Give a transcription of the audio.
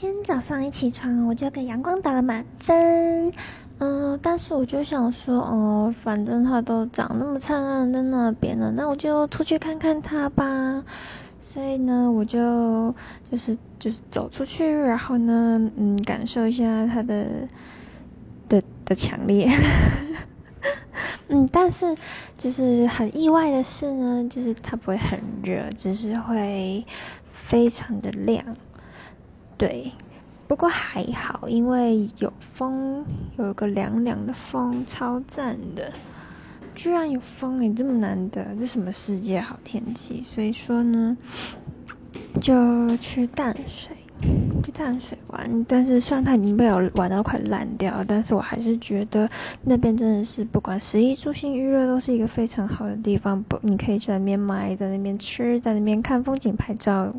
今天早上一起床，我就给阳光打了满分。嗯，但是我就想说，哦，反正它都长那么灿烂在那边了，那我就出去看看它吧。所以呢，我就就是就是走出去，然后呢，嗯，感受一下它的的的强烈。嗯，但是就是很意外的是呢，就是它不会很热，只是会非常的亮。对，不过还好，因为有风，有个凉凉的风，超赞的。居然有风诶，这么难得，这什么世界好天气？所以说呢，就去淡水，去淡水玩。但是虽然它已经被我玩到快烂掉，但是我还是觉得那边真的是不管十一住行娱乐都是一个非常好的地方。不，你可以在那边买，在那边吃，在那边看风景、拍照。